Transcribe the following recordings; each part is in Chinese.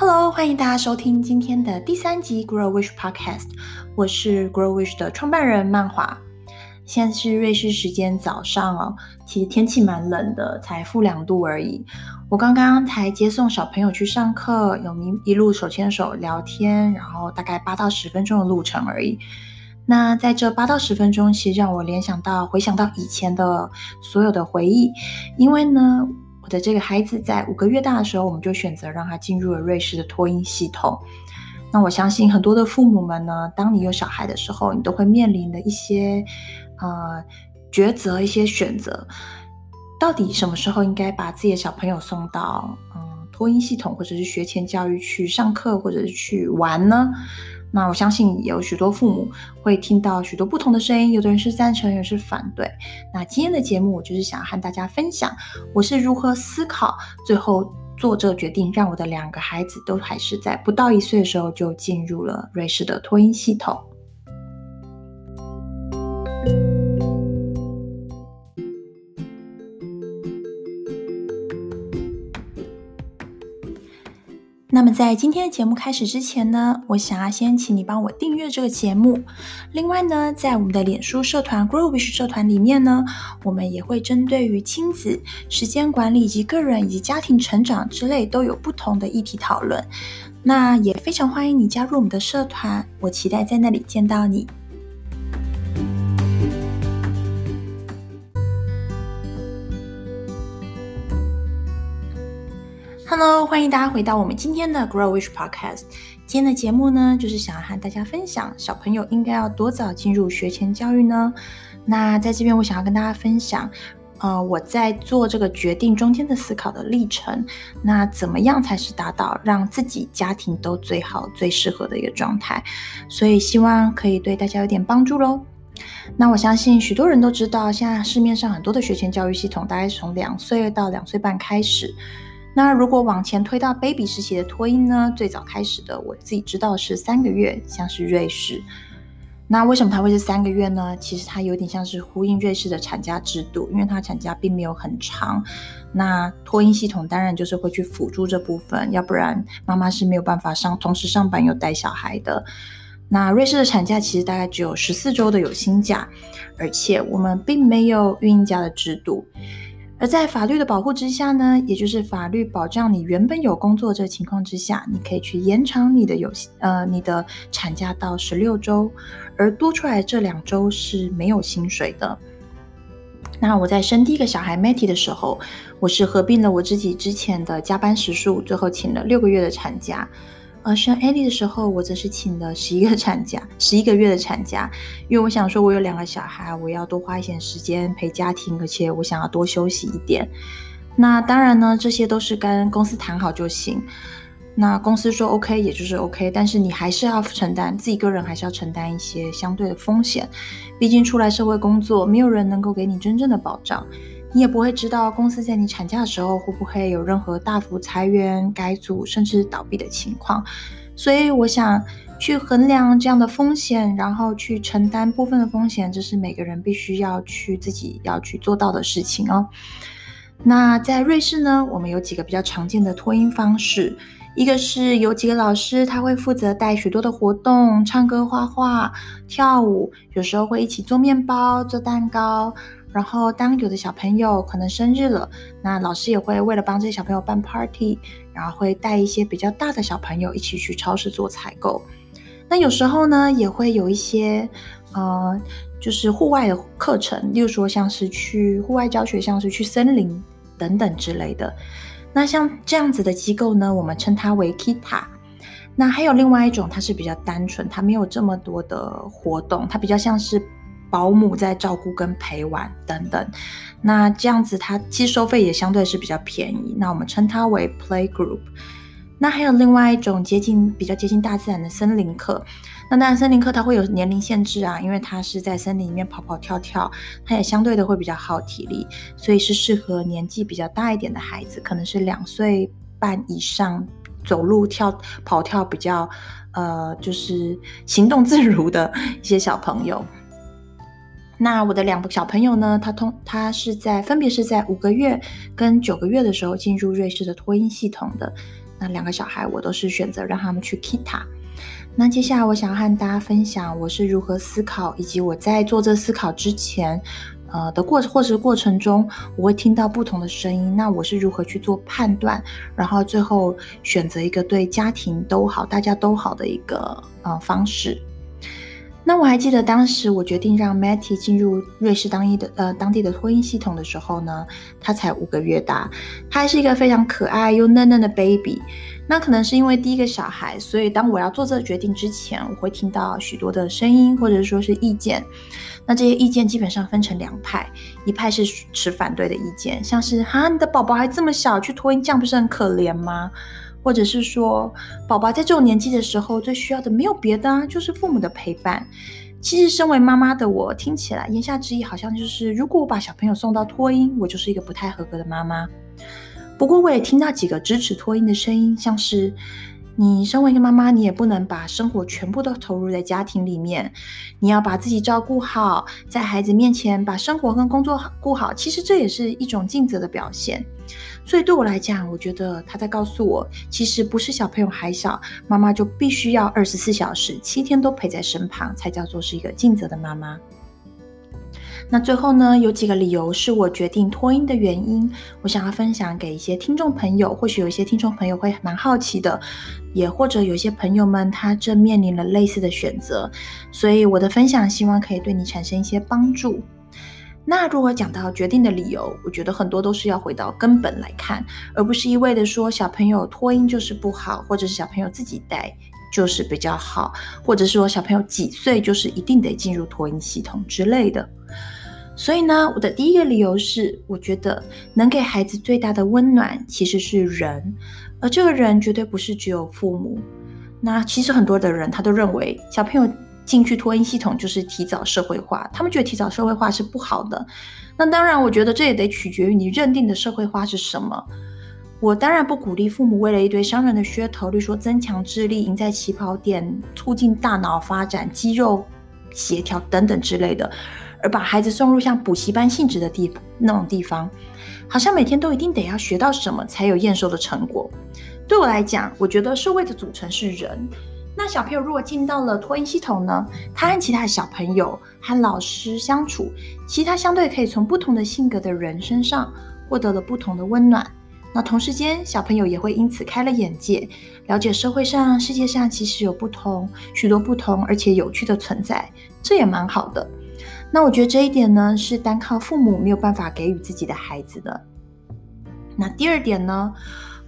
Hello，欢迎大家收听今天的第三集 Grow Wish Podcast。我是 Grow Wish 的创办人曼华。现在是瑞士时间早上哦，其实天气蛮冷的，才负两度而已。我刚刚才接送小朋友去上课，有一一路手牵手聊天，然后大概八到十分钟的路程而已。那在这八到十分钟，其实让我联想到、回想到以前的所有的回忆，因为呢。的这个孩子在五个月大的时候，我们就选择让他进入了瑞士的托婴系统。那我相信很多的父母们呢，当你有小孩的时候，你都会面临的一些呃抉择、一些选择，到底什么时候应该把自己的小朋友送到嗯托婴系统，或者是学前教育去上课，或者是去玩呢？那我相信有许多父母会听到许多不同的声音，有的人是赞成，有人是反对。那今天的节目，我就是想和大家分享我是如何思考，最后做这个决定，让我的两个孩子都还是在不到一岁的时候就进入了瑞士的托婴系统。那么在今天的节目开始之前呢，我想要先请你帮我订阅这个节目。另外呢，在我们的脸书社团 Growish 社团里面呢，我们也会针对于亲子、时间管理以及个人以及家庭成长之类都有不同的议题讨论。那也非常欢迎你加入我们的社团，我期待在那里见到你。Hello，欢迎大家回到我们今天的 Grow Wish Podcast。今天的节目呢，就是想要和大家分享，小朋友应该要多早进入学前教育呢？那在这边，我想要跟大家分享，呃，我在做这个决定中间的思考的历程。那怎么样才是达到让自己家庭都最好、最适合的一个状态？所以希望可以对大家有点帮助喽。那我相信许多人都知道，现在市面上很多的学前教育系统，大概是从两岁到两岁半开始。那如果往前推到 baby 时期的托婴呢？最早开始的，我自己知道是三个月，像是瑞士。那为什么它会是三个月呢？其实它有点像是呼应瑞士的产假制度，因为它产假并没有很长。那托婴系统当然就是会去辅助这部分，要不然妈妈是没有办法上同时上班又带小孩的。那瑞士的产假其实大概只有十四周的有薪假，而且我们并没有孕假的制度。而在法律的保护之下呢，也就是法律保障你原本有工作这个情况之下，你可以去延长你的有呃你的产假到十六周，而多出来这两周是没有薪水的。那我在生第一个小孩 Matty 的时候，我是合并了我自己之前的加班时数，最后请了六个月的产假。而生 Eddie 的时候，我则是请了十一个产假，十一个月的产假，因为我想说，我有两个小孩，我要多花一些时间陪家庭，而且我想要多休息一点。那当然呢，这些都是跟公司谈好就行。那公司说 OK，也就是 OK，但是你还是要承担，自己个人还是要承担一些相对的风险。毕竟出来社会工作，没有人能够给你真正的保障。你也不会知道公司在你产假的时候会不会有任何大幅裁员、改组甚至倒闭的情况，所以我想去衡量这样的风险，然后去承担部分的风险，这是每个人必须要去自己要去做到的事情哦。那在瑞士呢，我们有几个比较常见的托婴方式，一个是有几个老师他会负责带许多的活动，唱歌、画画、跳舞，有时候会一起做面包、做蛋糕。然后，当有的小朋友可能生日了，那老师也会为了帮这些小朋友办 party，然后会带一些比较大的小朋友一起去超市做采购。那有时候呢，也会有一些呃，就是户外的课程，例如说像是去户外教学，像是去森林等等之类的。那像这样子的机构呢，我们称它为 Kita。那还有另外一种，它是比较单纯，它没有这么多的活动，它比较像是。保姆在照顾跟陪玩等等，那这样子它其实收费也相对是比较便宜。那我们称它为 Play Group。那还有另外一种接近比较接近大自然的森林课。那当然森林课它会有年龄限制啊，因为它是在森林里面跑跑跳跳，它也相对的会比较耗体力，所以是适合年纪比较大一点的孩子，可能是两岁半以上，走路跳跑跳比较呃就是行动自如的一些小朋友。那我的两个小朋友呢，他通他是在分别是在五个月跟九个月的时候进入瑞士的托婴系统的。那两个小孩我都是选择让他们去 Kita。那接下来我想和大家分享我是如何思考，以及我在做这思考之前，呃的过或者过程中，我会听到不同的声音，那我是如何去做判断，然后最后选择一个对家庭都好、大家都好的一个呃方式。那我还记得当时我决定让 Matty 进入瑞士当地的呃当地的托婴系统的时候呢，他才五个月大，他还是一个非常可爱又嫩嫩的 baby。那可能是因为第一个小孩，所以当我要做这个决定之前，我会听到许多的声音或者说是意见。那这些意见基本上分成两派，一派是持反对的意见，像是哈，你的宝宝还这么小，去托婴这样不是很可怜吗？或者是说，宝宝在这种年纪的时候最需要的没有别的啊，就是父母的陪伴。其实身为妈妈的我，听起来言下之意好像就是，如果我把小朋友送到托婴，我就是一个不太合格的妈妈。不过我也听到几个支持托婴的声音，像是。你身为一个妈妈，你也不能把生活全部都投入在家庭里面，你要把自己照顾好，在孩子面前把生活跟工作顾好，其实这也是一种尽责的表现。所以对我来讲，我觉得他在告诉我，其实不是小朋友还小，妈妈就必须要二十四小时、七天都陪在身旁，才叫做是一个尽责的妈妈。那最后呢，有几个理由是我决定脱音的原因，我想要分享给一些听众朋友。或许有一些听众朋友会蛮好奇的，也或者有些朋友们他正面临了类似的选择，所以我的分享希望可以对你产生一些帮助。那如果讲到决定的理由，我觉得很多都是要回到根本来看，而不是一味的说小朋友脱音就是不好，或者是小朋友自己带就是比较好，或者是说小朋友几岁就是一定得进入托婴系统之类的。所以呢，我的第一个理由是，我觉得能给孩子最大的温暖其实是人，而这个人绝对不是只有父母。那其实很多的人他都认为小朋友进去托婴系统就是提早社会化，他们觉得提早社会化是不好的。那当然，我觉得这也得取决于你认定的社会化是什么。我当然不鼓励父母为了一堆商人的噱头，例如说增强智力、赢在起跑点、促进大脑发展、肌肉协调等等之类的。而把孩子送入像补习班性质的地那种地方，好像每天都一定得要学到什么才有验收的成果。对我来讲，我觉得社会的组成是人。那小朋友如果进到了托婴系统呢，他和其他的小朋友和老师相处，其他相对可以从不同的性格的人身上获得了不同的温暖。那同时间，小朋友也会因此开了眼界，了解社会上、世界上其实有不同许多不同而且有趣的存在，这也蛮好的。那我觉得这一点呢，是单靠父母没有办法给予自己的孩子的。那第二点呢，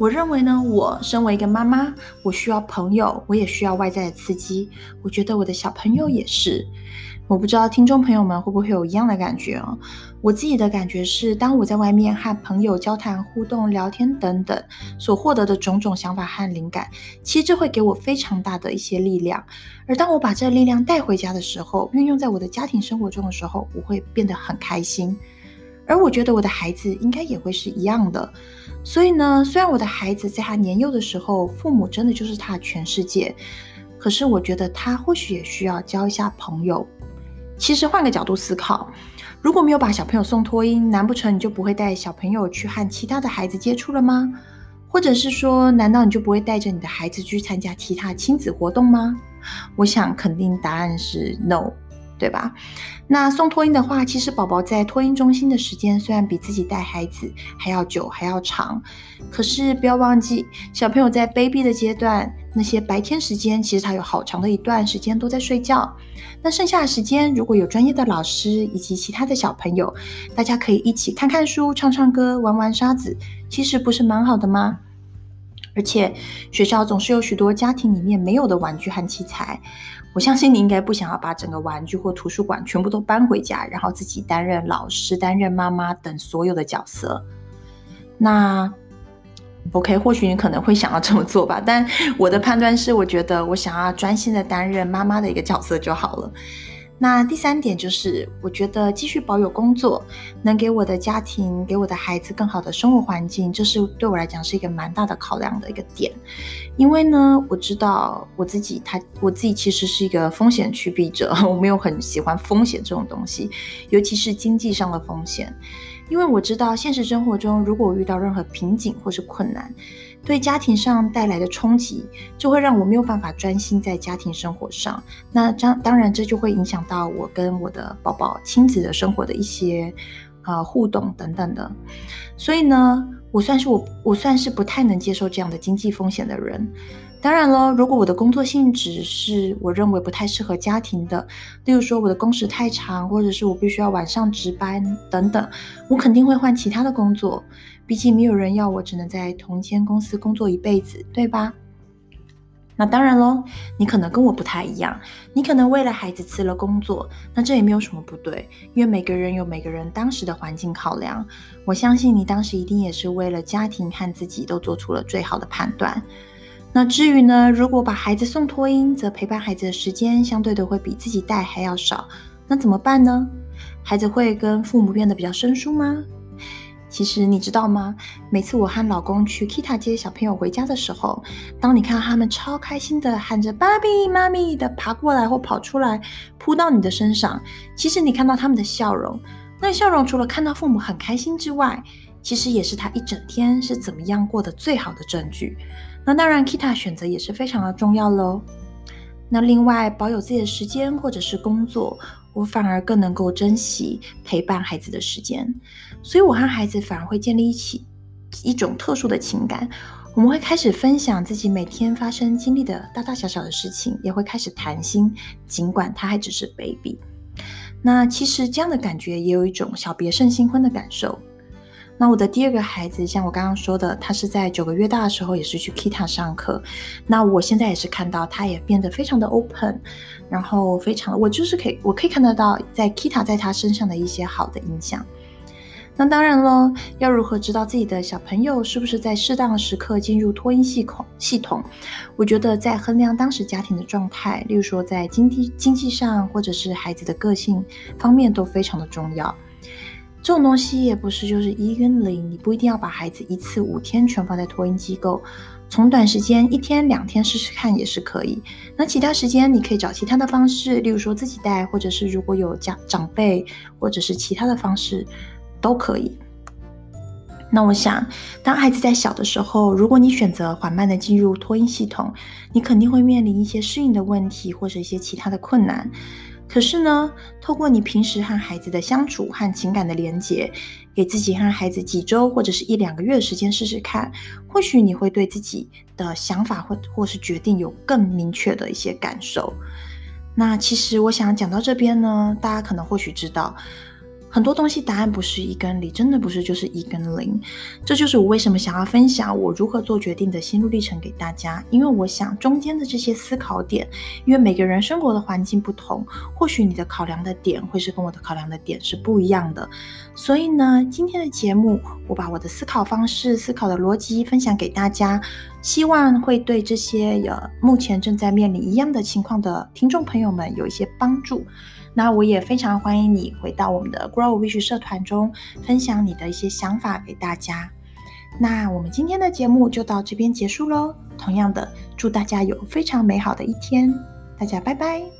我认为呢，我身为一个妈妈，我需要朋友，我也需要外在的刺激。我觉得我的小朋友也是。我不知道听众朋友们会不会有一样的感觉哦。我自己的感觉是，当我在外面和朋友交谈、互动、聊天等等，所获得的种种想法和灵感，其实这会给我非常大的一些力量。而当我把这力量带回家的时候，运用在我的家庭生活中的时候，我会变得很开心。而我觉得我的孩子应该也会是一样的。所以呢，虽然我的孩子在他年幼的时候，父母真的就是他的全世界，可是我觉得他或许也需要交一下朋友。其实换个角度思考，如果没有把小朋友送托婴，难不成你就不会带小朋友去和其他的孩子接触了吗？或者是说，难道你就不会带着你的孩子去参加其他亲子活动吗？我想肯定答案是 no。对吧？那送托婴的话，其实宝宝在托婴中心的时间虽然比自己带孩子还要久还要长，可是不要忘记，小朋友在 baby 的阶段，那些白天时间其实他有好长的一段时间都在睡觉。那剩下的时间，如果有专业的老师以及其他的小朋友，大家可以一起看看书、唱唱歌、玩玩沙子，其实不是蛮好的吗？而且学校总是有许多家庭里面没有的玩具和器材，我相信你应该不想要把整个玩具或图书馆全部都搬回家，然后自己担任老师、担任妈妈等所有的角色。那 OK，或许你可能会想要这么做吧，但我的判断是，我觉得我想要专心的担任妈妈的一个角色就好了。那第三点就是，我觉得继续保有工作，能给我的家庭、给我的孩子更好的生活环境，这是对我来讲是一个蛮大的考量的一个点。因为呢，我知道我自己，他我自己其实是一个风险趋避者，我没有很喜欢风险这种东西，尤其是经济上的风险。因为我知道现实生活中，如果我遇到任何瓶颈或是困难，对家庭上带来的冲击，就会让我没有办法专心在家庭生活上。那当当然，这就会影响到我跟我的宝宝亲子的生活的一些呃互动等等的。所以呢，我算是我我算是不太能接受这样的经济风险的人。当然了，如果我的工作性质是我认为不太适合家庭的，例如说我的工时太长，或者是我必须要晚上值班等等，我肯定会换其他的工作。毕竟没有人要我只能在同一间公司工作一辈子，对吧？那当然喽，你可能跟我不太一样，你可能为了孩子辞了工作，那这也没有什么不对，因为每个人有每个人当时的环境考量。我相信你当时一定也是为了家庭和自己都做出了最好的判断。那至于呢，如果把孩子送托婴，则陪伴孩子的时间相对的会比自己带还要少。那怎么办呢？孩子会跟父母变得比较生疏吗？其实你知道吗？每次我和老公去 Kita 接小朋友回家的时候，当你看到他们超开心的喊着“爸比妈咪”的爬过来或跑出来扑到你的身上，其实你看到他们的笑容，那笑容除了看到父母很开心之外，其实也是他一整天是怎么样过得最好的证据。那当然，Kita 选择也是非常的重要喽。那另外，保有自己的时间或者是工作，我反而更能够珍惜陪伴孩子的时间。所以，我和孩子反而会建立一起一种特殊的情感。我们会开始分享自己每天发生经历的大大小小的事情，也会开始谈心，尽管他还只是 baby。那其实这样的感觉也有一种小别胜新婚的感受。那我的第二个孩子，像我刚刚说的，他是在九个月大的时候也是去 Kita 上课。那我现在也是看到他也变得非常的 open，然后非常，我就是可以，我可以看得到在 Kita 在他身上的一些好的影响。那当然了，要如何知道自己的小朋友是不是在适当的时刻进入托婴系统？系统，我觉得在衡量当时家庭的状态，例如说在经济经济上，或者是孩子的个性方面，都非常的重要。这种东西也不是就是一跟零，你不一定要把孩子一次五天全放在托婴机构，从短时间一天两天试试看也是可以。那其他时间你可以找其他的方式，例如说自己带，或者是如果有家长辈，或者是其他的方式都可以。那我想，当孩子在小的时候，如果你选择缓慢的进入托婴系统，你肯定会面临一些适应的问题，或者一些其他的困难。可是呢，透过你平时和孩子的相处和情感的连结，给自己和孩子几周或者是一两个月的时间试试看，或许你会对自己的想法或或是决定有更明确的一些感受。那其实我想讲到这边呢，大家可能或许知道。很多东西答案不是一跟零，真的不是就是一跟零。这就是我为什么想要分享我如何做决定的心路历程给大家，因为我想中间的这些思考点，因为每个人生活的环境不同，或许你的考量的点会是跟我的考量的点是不一样的。所以呢，今天的节目我把我的思考方式、思考的逻辑分享给大家，希望会对这些呃目前正在面临一样的情况的听众朋友们有一些帮助。那我也非常欢迎你回到我们的 Grow Wish 社团中，分享你的一些想法给大家。那我们今天的节目就到这边结束喽。同样的，祝大家有非常美好的一天，大家拜拜。